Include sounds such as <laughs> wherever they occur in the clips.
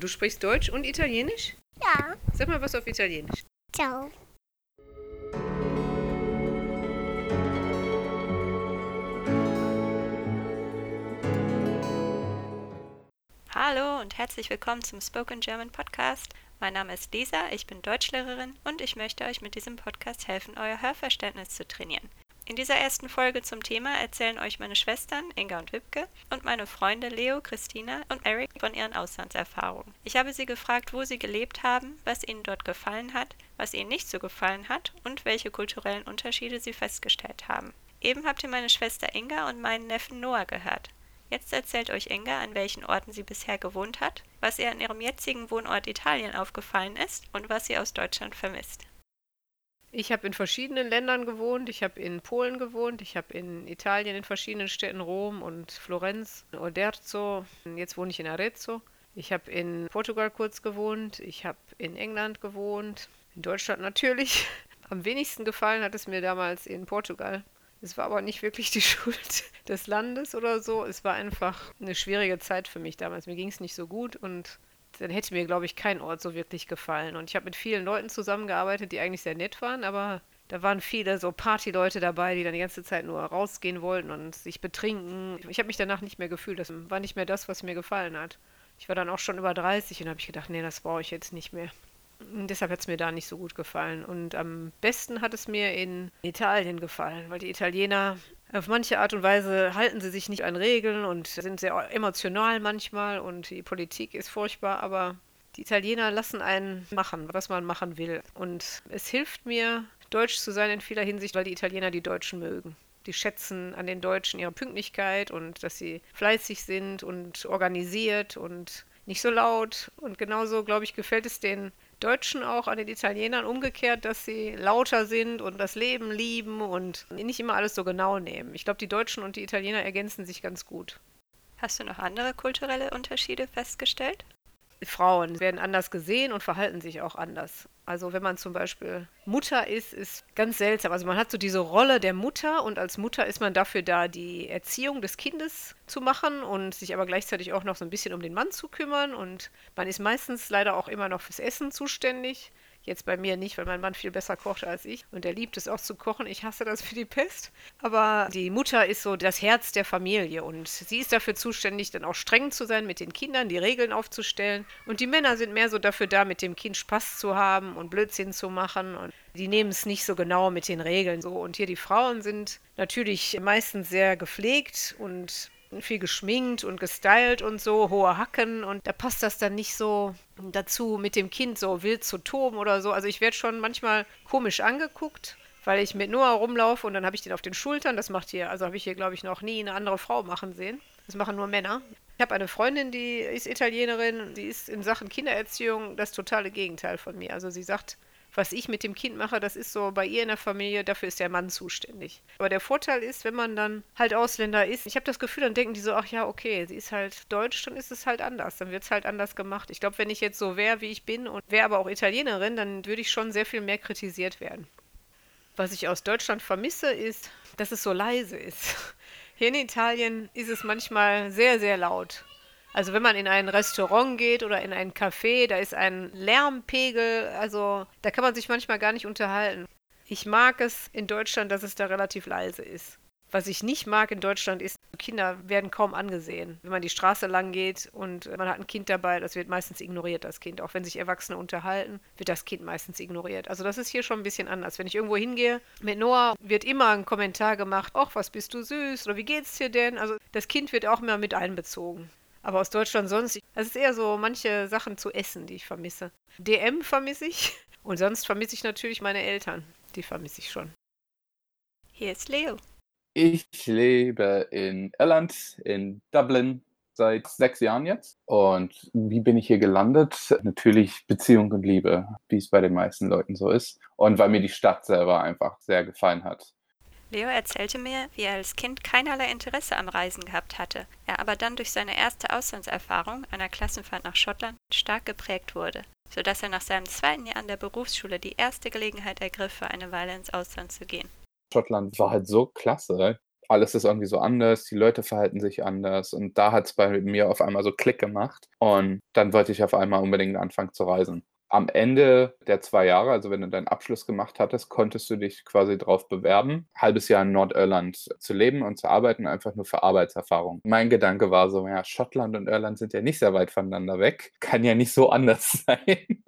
Du sprichst Deutsch und Italienisch? Ja. Sag mal was auf Italienisch. Ciao. Hallo und herzlich willkommen zum Spoken German Podcast. Mein Name ist Lisa, ich bin Deutschlehrerin und ich möchte euch mit diesem Podcast helfen, euer Hörverständnis zu trainieren. In dieser ersten Folge zum Thema erzählen euch meine Schwestern Inga und Wipke und meine Freunde Leo, Christina und Eric von ihren Auslandserfahrungen. Ich habe sie gefragt, wo sie gelebt haben, was ihnen dort gefallen hat, was ihnen nicht so gefallen hat und welche kulturellen Unterschiede sie festgestellt haben. Eben habt ihr meine Schwester Inga und meinen Neffen Noah gehört. Jetzt erzählt euch Inga, an welchen Orten sie bisher gewohnt hat, was ihr an ihrem jetzigen Wohnort Italien aufgefallen ist und was sie aus Deutschland vermisst. Ich habe in verschiedenen Ländern gewohnt. Ich habe in Polen gewohnt. Ich habe in Italien in verschiedenen Städten, Rom und Florenz, Oderzo. Jetzt wohne ich in Arezzo. Ich habe in Portugal kurz gewohnt. Ich habe in England gewohnt. In Deutschland natürlich. <laughs> Am wenigsten gefallen hat es mir damals in Portugal. Es war aber nicht wirklich die <laughs> Schuld des Landes oder so. Es war einfach eine schwierige Zeit für mich damals. Mir ging es nicht so gut und dann hätte mir, glaube ich, kein Ort so wirklich gefallen. Und ich habe mit vielen Leuten zusammengearbeitet, die eigentlich sehr nett waren, aber da waren viele so Partyleute dabei, die dann die ganze Zeit nur rausgehen wollten und sich betrinken. Ich habe mich danach nicht mehr gefühlt. Das war nicht mehr das, was mir gefallen hat. Ich war dann auch schon über 30 und habe ich gedacht, nee, das brauche ich jetzt nicht mehr. Und deshalb hat es mir da nicht so gut gefallen. Und am besten hat es mir in Italien gefallen, weil die Italiener auf manche Art und Weise halten sie sich nicht an Regeln und sind sehr emotional manchmal und die Politik ist furchtbar, aber die Italiener lassen einen machen, was man machen will. Und es hilft mir, deutsch zu sein in vieler Hinsicht, weil die Italiener die Deutschen mögen. Die schätzen an den Deutschen ihre Pünktlichkeit und dass sie fleißig sind und organisiert und nicht so laut. Und genauso, glaube ich, gefällt es den Deutschen auch an den Italienern umgekehrt, dass sie lauter sind und das Leben lieben und nicht immer alles so genau nehmen. Ich glaube, die Deutschen und die Italiener ergänzen sich ganz gut. Hast du noch andere kulturelle Unterschiede festgestellt? Frauen werden anders gesehen und verhalten sich auch anders. Also wenn man zum Beispiel Mutter ist, ist ganz seltsam. Also man hat so diese Rolle der Mutter und als Mutter ist man dafür da, die Erziehung des Kindes zu machen und sich aber gleichzeitig auch noch so ein bisschen um den Mann zu kümmern. Und man ist meistens leider auch immer noch fürs Essen zuständig. Jetzt bei mir nicht, weil mein Mann viel besser kocht als ich. Und er liebt es auch zu kochen. Ich hasse das für die Pest. Aber die Mutter ist so das Herz der Familie. Und sie ist dafür zuständig, dann auch streng zu sein mit den Kindern, die Regeln aufzustellen. Und die Männer sind mehr so dafür da, mit dem Kind Spaß zu haben und Blödsinn zu machen. Und die nehmen es nicht so genau mit den Regeln so. Und hier die Frauen sind natürlich meistens sehr gepflegt und viel geschminkt und gestylt und so, hohe Hacken und da passt das dann nicht so dazu, mit dem Kind so wild zu toben oder so. Also ich werde schon manchmal komisch angeguckt, weil ich mit Noah rumlaufe und dann habe ich den auf den Schultern. Das macht hier, also habe ich hier, glaube ich, noch nie eine andere Frau machen sehen. Das machen nur Männer. Ich habe eine Freundin, die ist Italienerin, die ist in Sachen Kindererziehung das totale Gegenteil von mir. Also sie sagt, was ich mit dem Kind mache, das ist so bei ihr in der Familie, dafür ist der Mann zuständig. Aber der Vorteil ist, wenn man dann halt Ausländer ist, ich habe das Gefühl, dann denken die so, ach ja, okay, sie ist halt deutsch, dann ist es halt anders, dann wird es halt anders gemacht. Ich glaube, wenn ich jetzt so wäre, wie ich bin und wäre aber auch Italienerin, dann würde ich schon sehr viel mehr kritisiert werden. Was ich aus Deutschland vermisse, ist, dass es so leise ist. <laughs> Hier in Italien ist es manchmal sehr, sehr laut. Also wenn man in ein Restaurant geht oder in ein Café, da ist ein Lärmpegel, also da kann man sich manchmal gar nicht unterhalten. Ich mag es in Deutschland, dass es da relativ leise ist. Was ich nicht mag in Deutschland ist, Kinder werden kaum angesehen. Wenn man die Straße lang geht und man hat ein Kind dabei, das wird meistens ignoriert, das Kind. Auch wenn sich Erwachsene unterhalten, wird das Kind meistens ignoriert. Also das ist hier schon ein bisschen anders. Wenn ich irgendwo hingehe mit Noah, wird immer ein Kommentar gemacht, ach, was bist du süß oder wie geht's dir denn? Also das Kind wird auch immer mit einbezogen. Aber aus Deutschland sonst, es ist eher so manche Sachen zu essen, die ich vermisse. DM vermisse ich <laughs> und sonst vermisse ich natürlich meine Eltern. Die vermisse ich schon. Hier ist Leo. Ich lebe in Irland, in Dublin, seit sechs Jahren jetzt. Und wie bin ich hier gelandet? Natürlich Beziehung und Liebe, wie es bei den meisten Leuten so ist. Und weil mir die Stadt selber einfach sehr gefallen hat. Leo erzählte mir, wie er als Kind keinerlei Interesse am Reisen gehabt hatte, er aber dann durch seine erste Auslandserfahrung, einer Klassenfahrt nach Schottland, stark geprägt wurde, so dass er nach seinem zweiten Jahr an der Berufsschule die erste Gelegenheit ergriff, für eine Weile ins Ausland zu gehen. Schottland war halt so klasse. alles ist irgendwie so anders, die Leute verhalten sich anders und da hat es bei mir auf einmal so Klick gemacht und dann wollte ich auf einmal unbedingt anfangen zu reisen am Ende der zwei Jahre, also wenn du deinen Abschluss gemacht hattest, konntest du dich quasi darauf bewerben, ein halbes Jahr in Nordirland zu leben und zu arbeiten, einfach nur für Arbeitserfahrung. Mein Gedanke war so, ja, Schottland und Irland sind ja nicht sehr weit voneinander weg, kann ja nicht so anders <laughs> sein.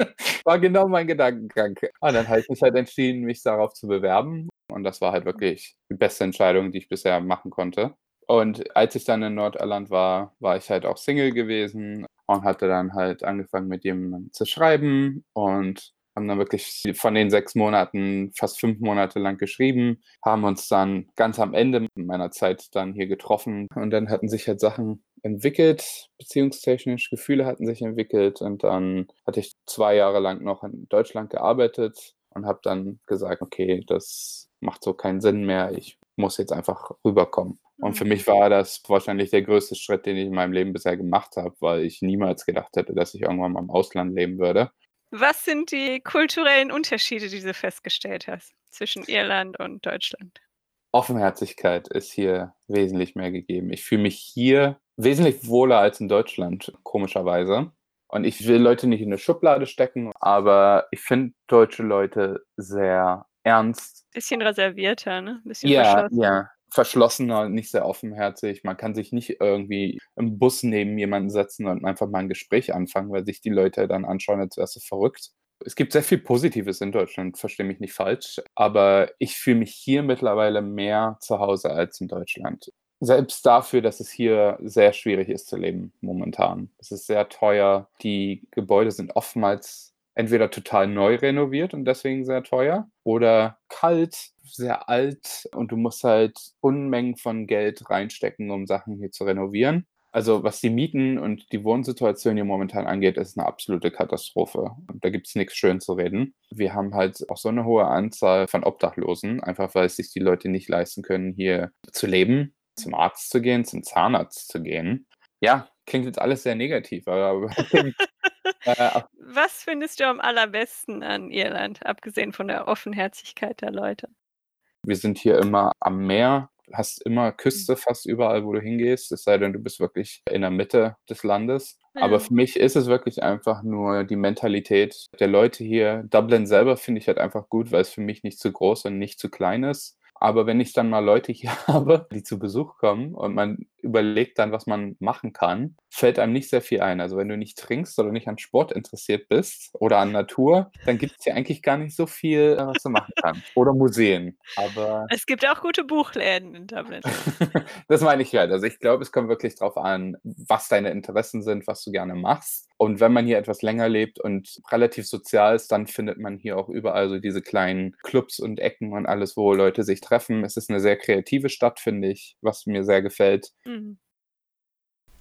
war genau mein Gedankengang. Und dann habe ich mich halt entschieden, mich darauf zu bewerben und das war halt wirklich die beste Entscheidung, die ich bisher machen konnte. Und als ich dann in Nordirland war, war ich halt auch Single gewesen, und hatte dann halt angefangen mit jemandem zu schreiben und haben dann wirklich von den sechs Monaten fast fünf Monate lang geschrieben, haben uns dann ganz am Ende meiner Zeit dann hier getroffen und dann hatten sich halt Sachen entwickelt, beziehungstechnisch, Gefühle hatten sich entwickelt und dann hatte ich zwei Jahre lang noch in Deutschland gearbeitet und habe dann gesagt, okay, das macht so keinen Sinn mehr, ich muss jetzt einfach rüberkommen. Und für mhm. mich war das wahrscheinlich der größte Schritt, den ich in meinem Leben bisher gemacht habe, weil ich niemals gedacht hätte, dass ich irgendwann mal im Ausland leben würde. Was sind die kulturellen Unterschiede, die du festgestellt hast zwischen Irland und Deutschland? Offenherzigkeit ist hier wesentlich mehr gegeben. Ich fühle mich hier wesentlich wohler als in Deutschland, komischerweise. Und ich will Leute nicht in eine Schublade stecken, aber ich finde deutsche Leute sehr ernst. Bisschen reservierter, ne? Bisschen ja, ja verschlossener, nicht sehr offenherzig. Man kann sich nicht irgendwie im Bus neben jemanden setzen und einfach mal ein Gespräch anfangen, weil sich die Leute dann anschauen, als wärst du verrückt. Es gibt sehr viel Positives in Deutschland, verstehe mich nicht falsch, aber ich fühle mich hier mittlerweile mehr zu Hause als in Deutschland. Selbst dafür, dass es hier sehr schwierig ist zu leben momentan. Es ist sehr teuer. Die Gebäude sind oftmals entweder total neu renoviert und deswegen sehr teuer oder kalt, sehr alt und du musst halt Unmengen von Geld reinstecken, um Sachen hier zu renovieren. Also was die Mieten und die Wohnsituation hier momentan angeht, ist eine absolute Katastrophe. Da gibt es nichts schön zu reden. Wir haben halt auch so eine hohe Anzahl von Obdachlosen, einfach weil es sich die Leute nicht leisten können, hier zu leben, zum Arzt zu gehen, zum Zahnarzt zu gehen. Ja, klingt jetzt alles sehr negativ, aber <laughs> <laughs> Was findest du am allerbesten an Irland, abgesehen von der Offenherzigkeit der Leute? Wir sind hier immer am Meer, hast immer Küste fast überall, wo du hingehst, es sei denn, du bist wirklich in der Mitte des Landes. Ja. Aber für mich ist es wirklich einfach nur die Mentalität der Leute hier. Dublin selber finde ich halt einfach gut, weil es für mich nicht zu groß und nicht zu klein ist. Aber wenn ich dann mal Leute hier <laughs> habe, die zu Besuch kommen und man überlegt dann, was man machen kann, fällt einem nicht sehr viel ein. Also wenn du nicht trinkst oder nicht an Sport interessiert bist oder an Natur, dann gibt es hier eigentlich gar nicht so viel, äh, was du machen kannst. Oder Museen. Aber es gibt auch gute Buchläden in Dublin. <laughs> das meine ich halt. Also ich glaube, es kommt wirklich darauf an, was deine Interessen sind, was du gerne machst. Und wenn man hier etwas länger lebt und relativ sozial ist, dann findet man hier auch überall so diese kleinen Clubs und Ecken und alles, wo Leute sich treffen. Es ist eine sehr kreative Stadt, finde ich, was mir sehr gefällt. Mhm.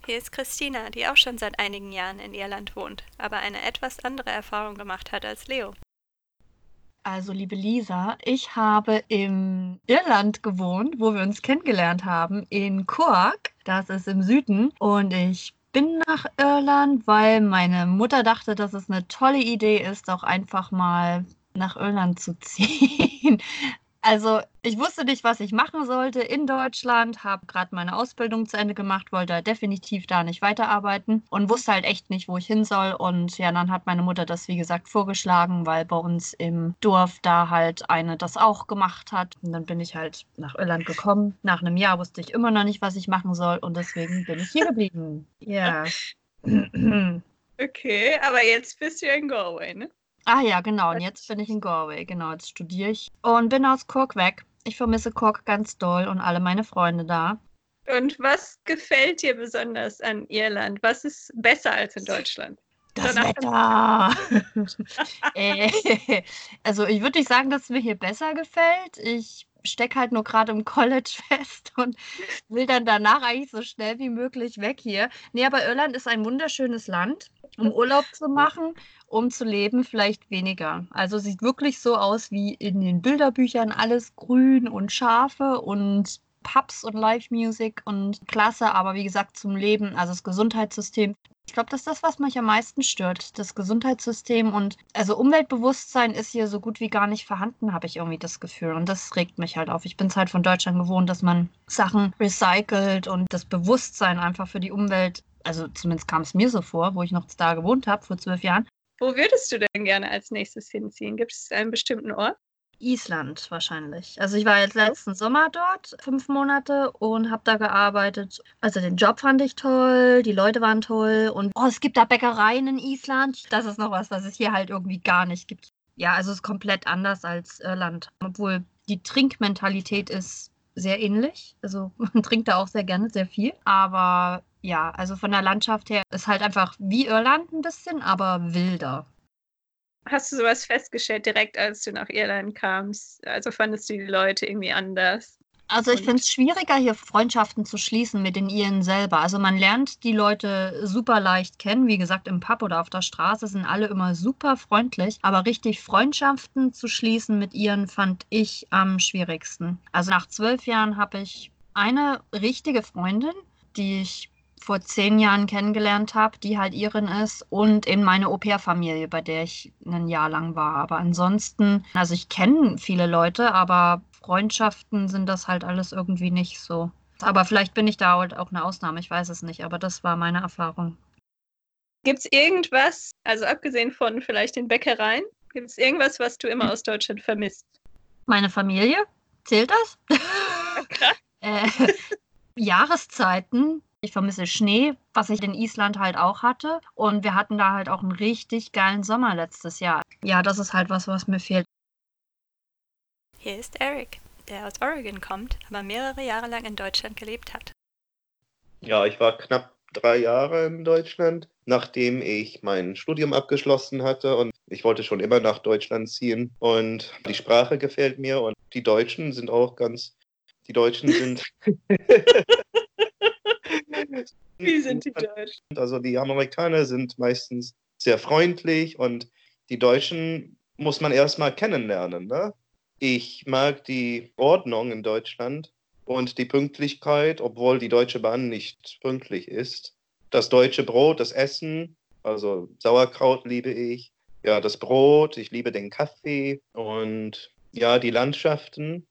Hier ist Christina, die auch schon seit einigen Jahren in Irland wohnt, aber eine etwas andere Erfahrung gemacht hat als Leo. Also, liebe Lisa, ich habe im Irland gewohnt, wo wir uns kennengelernt haben, in Cork. Das ist im Süden. Und ich bin nach Irland, weil meine Mutter dachte, dass es eine tolle Idee ist, auch einfach mal nach Irland zu <laughs> ziehen. Also ich wusste nicht, was ich machen sollte in Deutschland, habe gerade meine Ausbildung zu Ende gemacht, wollte definitiv da nicht weiterarbeiten und wusste halt echt nicht, wo ich hin soll. Und ja, dann hat meine Mutter das, wie gesagt, vorgeschlagen, weil bei uns im Dorf da halt eine das auch gemacht hat. Und dann bin ich halt nach Irland gekommen. Nach einem Jahr wusste ich immer noch nicht, was ich machen soll und deswegen bin ich hier geblieben. Ja. <laughs> okay, aber jetzt bist du in Galway, ne? Ah ja, genau. Und jetzt bin ich in Galway. Genau, jetzt studiere ich und bin aus Cork weg. Ich vermisse Cork ganz doll und alle meine Freunde da. Und was gefällt dir besonders an Irland? Was ist besser als in Deutschland? Das Danach Wetter. <laughs> <laughs> äh, also ich würde nicht sagen, dass es mir hier besser gefällt. Ich stecke halt nur gerade im College <laughs> fest und will dann danach eigentlich so schnell wie möglich weg hier. Nee, aber Irland ist ein wunderschönes Land um Urlaub zu machen, um zu leben, vielleicht weniger. Also sieht wirklich so aus wie in den Bilderbüchern, alles grün und Schafe und Pubs und Live-Music und klasse, aber wie gesagt zum Leben, also das Gesundheitssystem. Ich glaube, das ist das, was mich am meisten stört. Das Gesundheitssystem und also Umweltbewusstsein ist hier so gut wie gar nicht vorhanden, habe ich irgendwie das Gefühl. Und das regt mich halt auf. Ich bin es halt von Deutschland gewohnt, dass man Sachen recycelt und das Bewusstsein einfach für die Umwelt, also zumindest kam es mir so vor, wo ich noch da gewohnt habe vor zwölf Jahren. Wo würdest du denn gerne als nächstes hinziehen? Gibt es einen bestimmten Ort? Island wahrscheinlich. Also ich war jetzt letzten Sommer dort, fünf Monate und habe da gearbeitet. Also den Job fand ich toll, die Leute waren toll und oh, es gibt da Bäckereien in Island. Das ist noch was, was es hier halt irgendwie gar nicht gibt. Ja, also es ist komplett anders als Irland, obwohl die Trinkmentalität ist sehr ähnlich. Also <laughs> man trinkt da auch sehr gerne, sehr viel. Aber ja, also von der Landschaft her ist halt einfach wie Irland ein bisschen, aber wilder. Hast du sowas festgestellt direkt, als du nach Irland kamst? Also fandest du die Leute irgendwie anders? Also ich finde es schwieriger, hier Freundschaften zu schließen mit den Iren selber. Also man lernt die Leute super leicht kennen. Wie gesagt, im Pub oder auf der Straße sind alle immer super freundlich. Aber richtig Freundschaften zu schließen mit Iren fand ich am schwierigsten. Also nach zwölf Jahren habe ich eine richtige Freundin, die ich vor zehn Jahren kennengelernt habe, die halt Irin ist und in meine Au-pair-Familie, bei der ich ein Jahr lang war. Aber ansonsten, also ich kenne viele Leute, aber Freundschaften sind das halt alles irgendwie nicht so. Aber vielleicht bin ich da halt auch eine Ausnahme, ich weiß es nicht, aber das war meine Erfahrung. Gibt es irgendwas, also abgesehen von vielleicht den Bäckereien, gibt es irgendwas, was du immer aus Deutschland vermisst? Meine Familie, zählt das? <laughs> Okay. äh, <laughs> Jahreszeiten, ich vermisse Schnee, was ich in Island halt auch hatte. Und wir hatten da halt auch einen richtig geilen Sommer letztes Jahr. Ja, das ist halt was, was mir fehlt. Hier ist Eric, der aus Oregon kommt, aber mehrere Jahre lang in Deutschland gelebt hat. Ja, ich war knapp drei Jahre in Deutschland, nachdem ich mein Studium abgeschlossen hatte und ich wollte schon immer nach Deutschland ziehen und die Sprache gefällt mir und die Deutschen sind auch ganz, die Deutschen sind <laughs> <laughs> <laughs> Wie sind die Deutschen? Also die Amerikaner sind meistens sehr freundlich und die Deutschen muss man erstmal kennenlernen. Ne? Ich mag die Ordnung in Deutschland und die Pünktlichkeit, obwohl die Deutsche Bahn nicht pünktlich ist. Das deutsche Brot, das Essen, also Sauerkraut liebe ich. Ja, das Brot, ich liebe den Kaffee und ja, die Landschaften.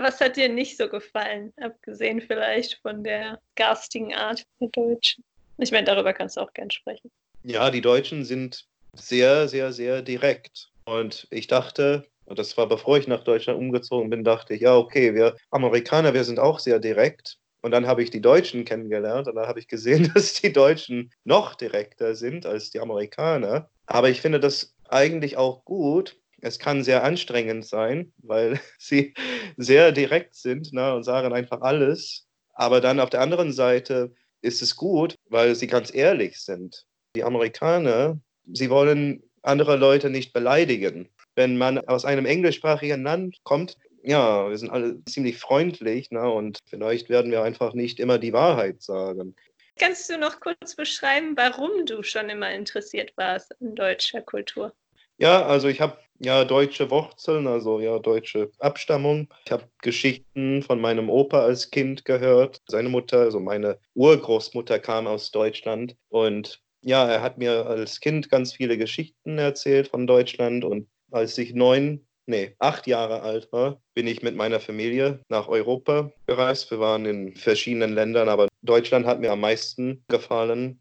Was hat dir nicht so gefallen, abgesehen vielleicht von der garstigen Art der Deutschen? Ich meine, darüber kannst du auch gern sprechen. Ja, die Deutschen sind sehr, sehr, sehr direkt. Und ich dachte, und das war bevor ich nach Deutschland umgezogen bin, dachte ich, ja, okay, wir Amerikaner, wir sind auch sehr direkt. Und dann habe ich die Deutschen kennengelernt und dann habe ich gesehen, <laughs> dass die Deutschen noch direkter sind als die Amerikaner. Aber ich finde das eigentlich auch gut, es kann sehr anstrengend sein, weil <laughs> sie sehr direkt sind ne, und sagen einfach alles. Aber dann auf der anderen Seite ist es gut, weil sie ganz ehrlich sind. Die Amerikaner, sie wollen andere Leute nicht beleidigen. Wenn man aus einem englischsprachigen Land kommt, ja, wir sind alle ziemlich freundlich ne, und vielleicht werden wir einfach nicht immer die Wahrheit sagen. Kannst du noch kurz beschreiben, warum du schon immer interessiert warst in deutscher Kultur? Ja, also ich habe ja deutsche Wurzeln, also ja deutsche Abstammung. Ich habe Geschichten von meinem Opa als Kind gehört. Seine Mutter, also meine Urgroßmutter kam aus Deutschland und ja, er hat mir als Kind ganz viele Geschichten erzählt von Deutschland und als ich neun, nee, acht Jahre alt war, bin ich mit meiner Familie nach Europa gereist. Wir waren in verschiedenen Ländern, aber Deutschland hat mir am meisten gefallen.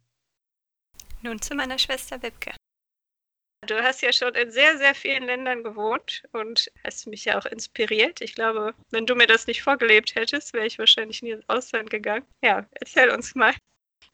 Nun zu meiner Schwester Wibke. Du hast ja schon in sehr, sehr vielen Ländern gewohnt und hast mich ja auch inspiriert. Ich glaube, wenn du mir das nicht vorgelebt hättest, wäre ich wahrscheinlich nie ins Ausland gegangen. Ja, erzähl uns mal.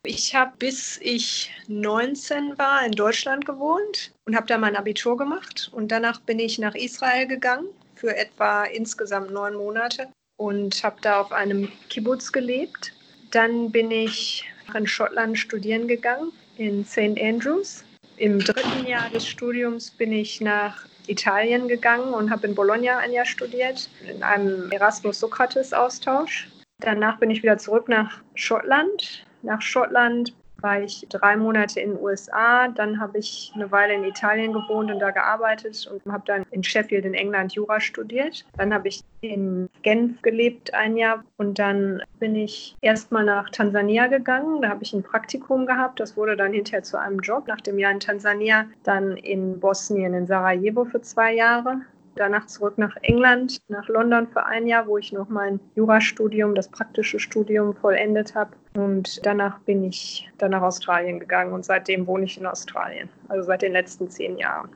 Ich habe bis ich 19 war in Deutschland gewohnt und habe da mein Abitur gemacht. Und danach bin ich nach Israel gegangen für etwa insgesamt neun Monate und habe da auf einem Kibbutz gelebt. Dann bin ich in Schottland studieren gegangen, in St. Andrews im dritten Jahr des Studiums bin ich nach Italien gegangen und habe in Bologna ein Jahr studiert, in einem Erasmus-Sokrates-Austausch. Danach bin ich wieder zurück nach Schottland. Nach Schottland war ich drei Monate in den USA, dann habe ich eine Weile in Italien gewohnt und da gearbeitet und habe dann in Sheffield in England Jura studiert. Dann habe ich in Genf gelebt ein Jahr und dann bin ich erstmal nach Tansania gegangen. Da habe ich ein Praktikum gehabt. Das wurde dann hinterher zu einem Job. Nach dem Jahr in Tansania dann in Bosnien, in Sarajevo für zwei Jahre danach zurück nach England, nach London für ein Jahr, wo ich noch mein Jurastudium, das praktische Studium vollendet habe. Und danach bin ich dann nach Australien gegangen und seitdem wohne ich in Australien, also seit den letzten zehn Jahren.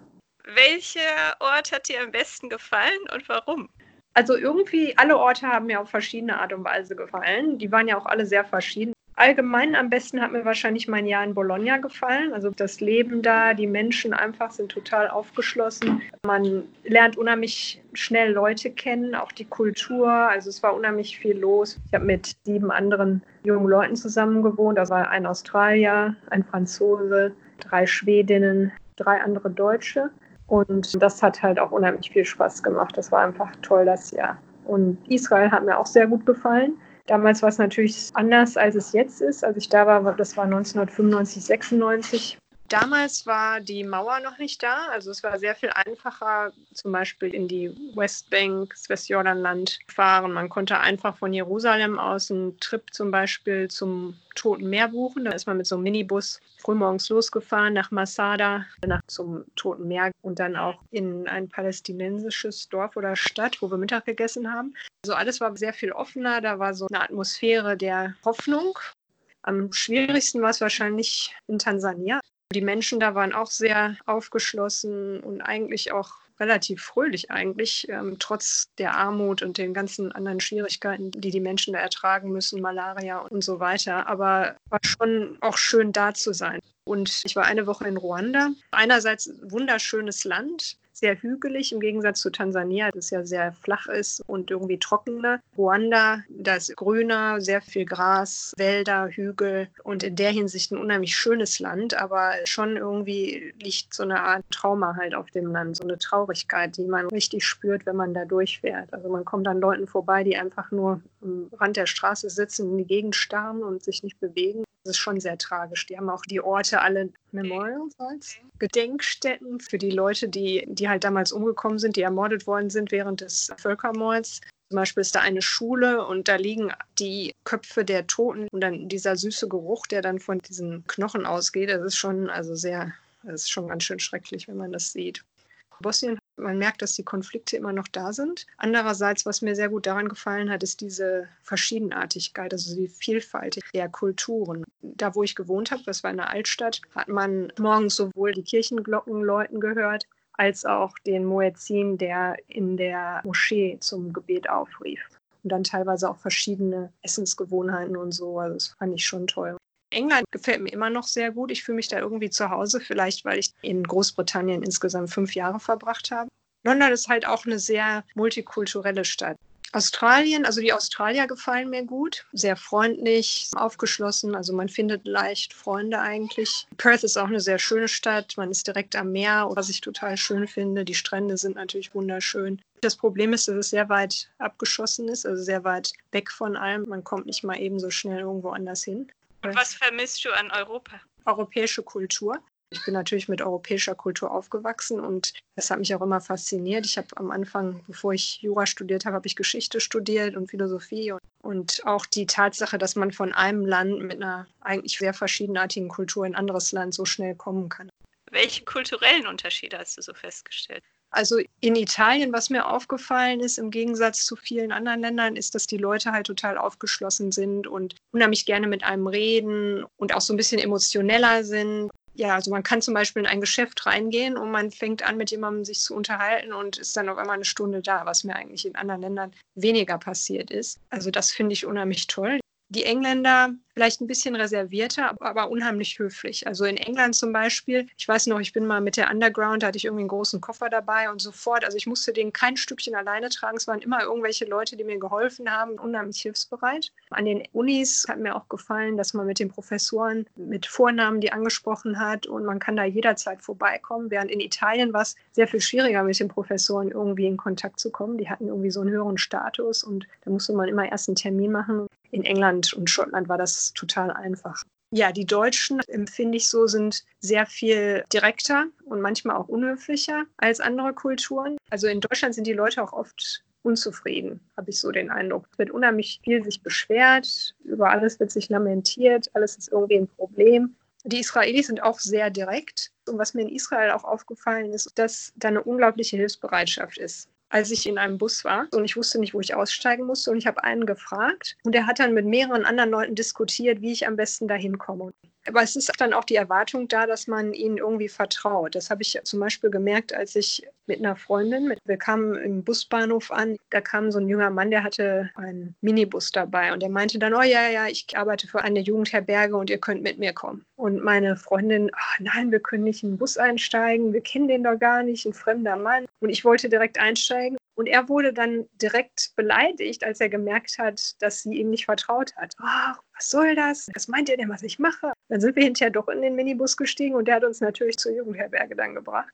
Welcher Ort hat dir am besten gefallen und warum? Also irgendwie alle Orte haben mir auf verschiedene Art und Weise gefallen. Die waren ja auch alle sehr verschieden. Allgemein am besten hat mir wahrscheinlich mein Jahr in Bologna gefallen. Also das Leben da, die Menschen einfach sind total aufgeschlossen. Man lernt unheimlich schnell Leute kennen, auch die Kultur. Also es war unheimlich viel los. Ich habe mit sieben anderen jungen Leuten zusammen gewohnt. Das war ein Australier, ein Franzose, drei Schwedinnen, drei andere Deutsche. Und das hat halt auch unheimlich viel Spaß gemacht. Das war einfach toll das Jahr. Und Israel hat mir auch sehr gut gefallen. Damals war es natürlich anders, als es jetzt ist. Als ich da war, das war 1995, 96. Damals war die Mauer noch nicht da, also es war sehr viel einfacher, zum Beispiel in die Westbank, das Westjordanland fahren. Man konnte einfach von Jerusalem aus einen Trip zum Beispiel zum Toten Meer buchen. Da ist man mit so einem Minibus frühmorgens losgefahren nach Masada, nach zum Toten Meer und dann auch in ein palästinensisches Dorf oder Stadt, wo wir Mittag gegessen haben. Also alles war sehr viel offener, da war so eine Atmosphäre der Hoffnung. Am schwierigsten war es wahrscheinlich in Tansania. Die Menschen da waren auch sehr aufgeschlossen und eigentlich auch relativ fröhlich eigentlich, ähm, trotz der Armut und den ganzen anderen Schwierigkeiten, die die Menschen da ertragen müssen, Malaria und so weiter. Aber war schon auch schön da zu sein. Und ich war eine Woche in Ruanda. Einerseits wunderschönes Land, sehr hügelig im Gegensatz zu Tansania, das ja sehr flach ist und irgendwie trockener. Ruanda, da ist grüner, sehr viel Gras, Wälder, Hügel und in der Hinsicht ein unheimlich schönes Land, aber schon irgendwie liegt so eine Art Trauma halt auf dem Land, so eine Traurigkeit, die man richtig spürt, wenn man da durchfährt. Also man kommt an Leuten vorbei, die einfach nur am Rand der Straße sitzen, in die Gegend starren und sich nicht bewegen. Das ist schon sehr tragisch. Die haben auch die Orte alle Memorials als Gedenkstätten für die Leute, die, die halt damals umgekommen sind, die ermordet worden sind während des Völkermords. Zum Beispiel ist da eine Schule und da liegen die Köpfe der Toten und dann dieser süße Geruch, der dann von diesen Knochen ausgeht. Das ist schon also sehr, das ist schon ganz schön schrecklich, wenn man das sieht. Bosnien man merkt, dass die Konflikte immer noch da sind. Andererseits, was mir sehr gut daran gefallen hat, ist diese Verschiedenartigkeit, also die Vielfalt der Kulturen. Da, wo ich gewohnt habe, das war eine Altstadt, hat man morgens sowohl die Kirchenglocken läuten gehört, als auch den Muezzin, der in der Moschee zum Gebet aufrief. Und dann teilweise auch verschiedene Essensgewohnheiten und so. Also das fand ich schon toll. England gefällt mir immer noch sehr gut. Ich fühle mich da irgendwie zu Hause, vielleicht weil ich in Großbritannien insgesamt fünf Jahre verbracht habe. London ist halt auch eine sehr multikulturelle Stadt. Australien, also die Australier gefallen mir gut, sehr freundlich, aufgeschlossen, also man findet leicht Freunde eigentlich. Perth ist auch eine sehr schöne Stadt, man ist direkt am Meer, was ich total schön finde. Die Strände sind natürlich wunderschön. Das Problem ist, dass es sehr weit abgeschossen ist, also sehr weit weg von allem. Man kommt nicht mal eben so schnell irgendwo anders hin. Und was vermisst du an Europa? Europäische Kultur. Ich bin natürlich mit europäischer Kultur aufgewachsen und das hat mich auch immer fasziniert. Ich habe am Anfang, bevor ich Jura studiert habe, habe ich Geschichte studiert und Philosophie und, und auch die Tatsache, dass man von einem Land mit einer eigentlich sehr verschiedenartigen Kultur in ein anderes Land so schnell kommen kann. Welche kulturellen Unterschiede hast du so festgestellt? Also in Italien, was mir aufgefallen ist, im Gegensatz zu vielen anderen Ländern, ist, dass die Leute halt total aufgeschlossen sind und unheimlich gerne mit einem reden und auch so ein bisschen emotioneller sind. Ja, also man kann zum Beispiel in ein Geschäft reingehen und man fängt an, mit jemandem sich zu unterhalten und ist dann auf einmal eine Stunde da, was mir eigentlich in anderen Ländern weniger passiert ist. Also das finde ich unheimlich toll. Die Engländer vielleicht ein bisschen reservierter, aber unheimlich höflich. Also in England zum Beispiel, ich weiß noch, ich bin mal mit der Underground, da hatte ich irgendwie einen großen Koffer dabei und sofort, also ich musste den kein Stückchen alleine tragen. Es waren immer irgendwelche Leute, die mir geholfen haben, unheimlich hilfsbereit. An den Unis hat mir auch gefallen, dass man mit den Professoren mit Vornamen die angesprochen hat und man kann da jederzeit vorbeikommen. Während in Italien war es sehr viel schwieriger, mit den Professoren irgendwie in Kontakt zu kommen. Die hatten irgendwie so einen höheren Status und da musste man immer erst einen Termin machen. In England und Schottland war das total einfach. Ja, die Deutschen, empfinde ich so, sind sehr viel direkter und manchmal auch unhöflicher als andere Kulturen. Also in Deutschland sind die Leute auch oft unzufrieden, habe ich so den Eindruck. Es wird unheimlich viel sich beschwert, über alles wird sich lamentiert, alles ist irgendwie ein Problem. Die Israelis sind auch sehr direkt. Und was mir in Israel auch aufgefallen ist, dass da eine unglaubliche Hilfsbereitschaft ist als ich in einem Bus war und ich wusste nicht, wo ich aussteigen musste und ich habe einen gefragt und er hat dann mit mehreren anderen Leuten diskutiert, wie ich am besten dahin komme. Aber es ist dann auch die Erwartung da, dass man ihnen irgendwie vertraut. Das habe ich zum Beispiel gemerkt, als ich mit einer Freundin, wir kamen im Busbahnhof an, da kam so ein junger Mann, der hatte einen Minibus dabei und der meinte dann, oh ja, ja, ich arbeite für eine Jugendherberge und ihr könnt mit mir kommen. Und meine Freundin, oh nein, wir können nicht in den Bus einsteigen, wir kennen den doch gar nicht, ein fremder Mann. Und ich wollte direkt einsteigen und er wurde dann direkt beleidigt, als er gemerkt hat, dass sie ihm nicht vertraut hat. Ach, was soll das? Was meint ihr denn, was ich mache? Dann sind wir hinterher doch in den Minibus gestiegen und der hat uns natürlich zur Jugendherberge dann gebracht.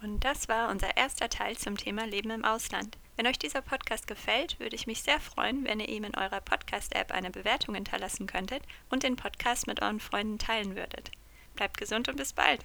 Und das war unser erster Teil zum Thema Leben im Ausland. Wenn euch dieser Podcast gefällt, würde ich mich sehr freuen, wenn ihr ihm in eurer Podcast-App eine Bewertung hinterlassen könntet und den Podcast mit euren Freunden teilen würdet. Bleibt gesund und bis bald!